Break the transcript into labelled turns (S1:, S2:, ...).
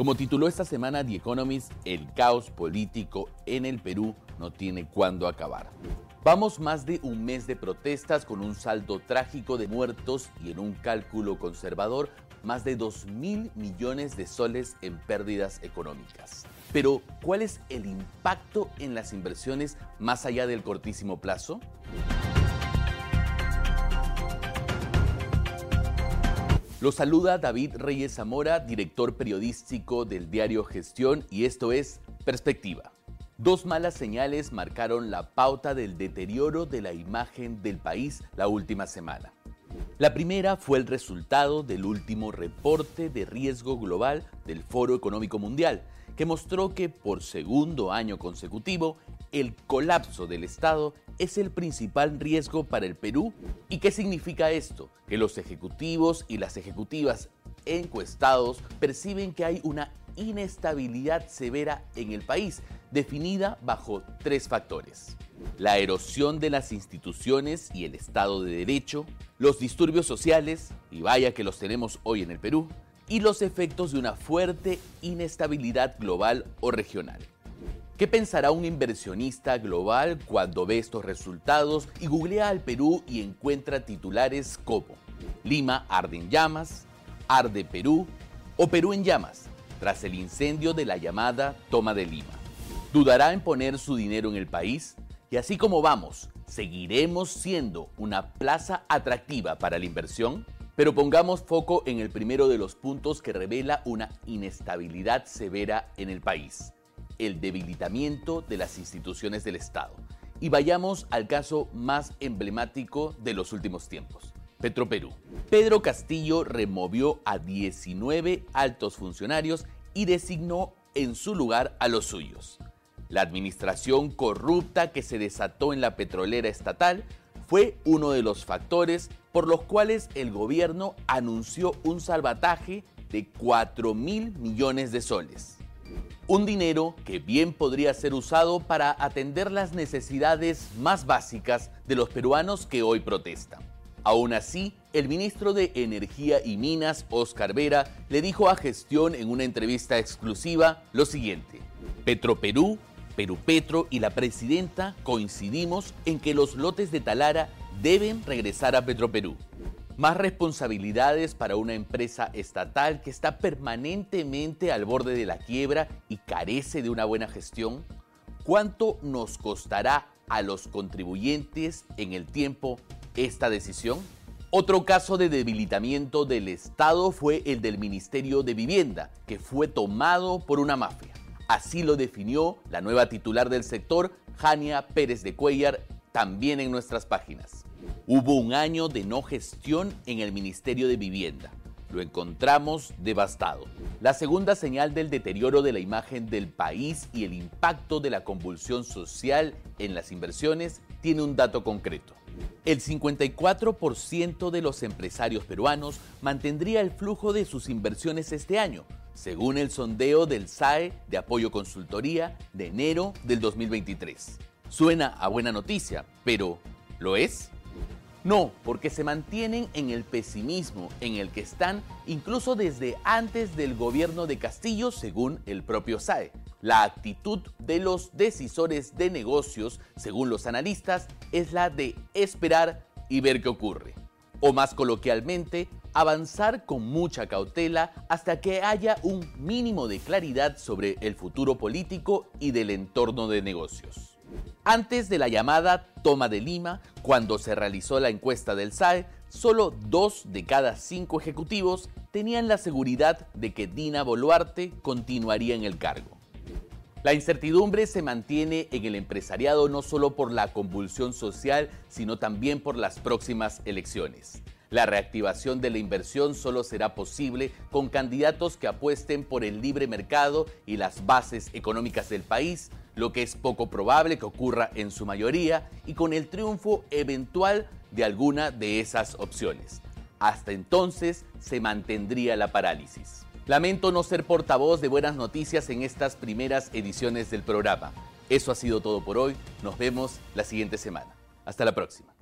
S1: Como tituló esta semana The Economist, el caos político en el Perú no tiene cuándo acabar. Vamos más de un mes de protestas con un saldo trágico de muertos y en un cálculo conservador más de 2 mil millones de soles en pérdidas económicas. Pero, ¿cuál es el impacto en las inversiones más allá del cortísimo plazo? Lo saluda David Reyes Zamora, director periodístico del diario Gestión, y esto es Perspectiva. Dos malas señales marcaron la pauta del deterioro de la imagen del país la última semana. La primera fue el resultado del último reporte de riesgo global del Foro Económico Mundial, que mostró que por segundo año consecutivo el colapso del Estado es el principal riesgo para el Perú. ¿Y qué significa esto? Que los ejecutivos y las ejecutivas encuestados perciben que hay una inestabilidad severa en el país, definida bajo tres factores. La erosión de las instituciones y el Estado de Derecho, los disturbios sociales, y vaya que los tenemos hoy en el Perú, y los efectos de una fuerte inestabilidad global o regional. ¿Qué pensará un inversionista global cuando ve estos resultados y googlea al Perú y encuentra titulares como Lima arde en llamas, arde Perú o Perú en llamas, tras el incendio de la llamada Toma de Lima? ¿Dudará en poner su dinero en el país? Y así como vamos, ¿seguiremos siendo una plaza atractiva para la inversión? Pero pongamos foco en el primero de los puntos que revela una inestabilidad severa en el país, el debilitamiento de las instituciones del Estado. Y vayamos al caso más emblemático de los últimos tiempos. Petroperú. Pedro Castillo removió a 19 altos funcionarios y designó en su lugar a los suyos. La administración corrupta que se desató en la petrolera estatal fue uno de los factores por los cuales el gobierno anunció un salvataje de 4 mil millones de soles. Un dinero que bien podría ser usado para atender las necesidades más básicas de los peruanos que hoy protestan. Aún así, el ministro de Energía y Minas, Oscar Vera, le dijo a Gestión en una entrevista exclusiva lo siguiente. Petroperú, Perú Petro y la presidenta coincidimos en que los lotes de Talara deben regresar a Petroperú. Más responsabilidades para una empresa estatal que está permanentemente al borde de la quiebra y carece de una buena gestión. ¿Cuánto nos costará a los contribuyentes en el tiempo esta decisión? Otro caso de debilitamiento del Estado fue el del Ministerio de Vivienda, que fue tomado por una mafia. Así lo definió la nueva titular del sector, Jania Pérez de Cuellar, también en nuestras páginas. Hubo un año de no gestión en el Ministerio de Vivienda. Lo encontramos devastado. La segunda señal del deterioro de la imagen del país y el impacto de la convulsión social en las inversiones tiene un dato concreto. El 54% de los empresarios peruanos mantendría el flujo de sus inversiones este año, según el sondeo del SAE de apoyo consultoría de enero del 2023. Suena a buena noticia, pero ¿lo es? No, porque se mantienen en el pesimismo en el que están incluso desde antes del gobierno de Castillo, según el propio SAE. La actitud de los decisores de negocios, según los analistas, es la de esperar y ver qué ocurre. O más coloquialmente, avanzar con mucha cautela hasta que haya un mínimo de claridad sobre el futuro político y del entorno de negocios. Antes de la llamada toma de Lima, cuando se realizó la encuesta del SAE, solo dos de cada cinco ejecutivos tenían la seguridad de que Dina Boluarte continuaría en el cargo. La incertidumbre se mantiene en el empresariado no solo por la convulsión social, sino también por las próximas elecciones. La reactivación de la inversión solo será posible con candidatos que apuesten por el libre mercado y las bases económicas del país, lo que es poco probable que ocurra en su mayoría, y con el triunfo eventual de alguna de esas opciones. Hasta entonces se mantendría la parálisis. Lamento no ser portavoz de buenas noticias en estas primeras ediciones del programa. Eso ha sido todo por hoy. Nos vemos la siguiente semana. Hasta la próxima.